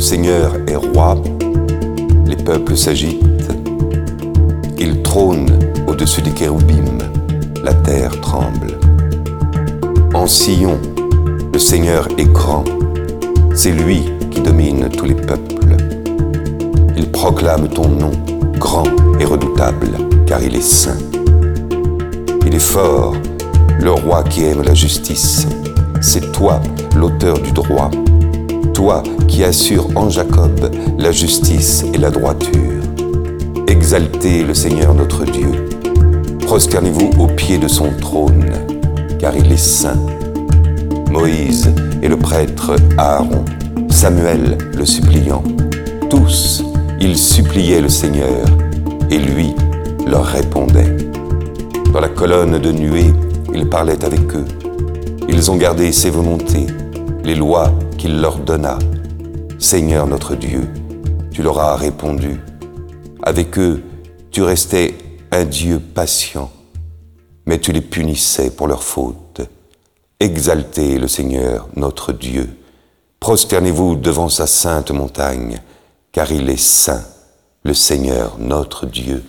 Seigneur est roi, les peuples s'agitent, il trône au-dessus des kéroubim, la terre tremble. En Sion, le Seigneur est grand, c'est lui qui domine tous les peuples. Il proclame ton nom, grand et redoutable, car il est saint. Il est fort, le roi qui aime la justice. C'est toi, l'auteur du droit, toi qui assures en Jacob la justice et la droiture. Exaltez le Seigneur notre Dieu. Prosternez-vous au pied de son trône, car il est saint. Moïse et le prêtre Aaron, Samuel le suppliant, tous, ils suppliaient le Seigneur, et lui leur répondait. Dans la colonne de nuée, il parlait avec eux. Ils ont gardé ses volontés, les lois qu'il leur donna. Seigneur notre Dieu, tu leur as répondu. Avec eux, tu restais un Dieu patient, mais tu les punissais pour leurs fautes. Exaltez le Seigneur notre Dieu. Prosternez-vous devant sa sainte montagne, car il est saint, le Seigneur notre Dieu.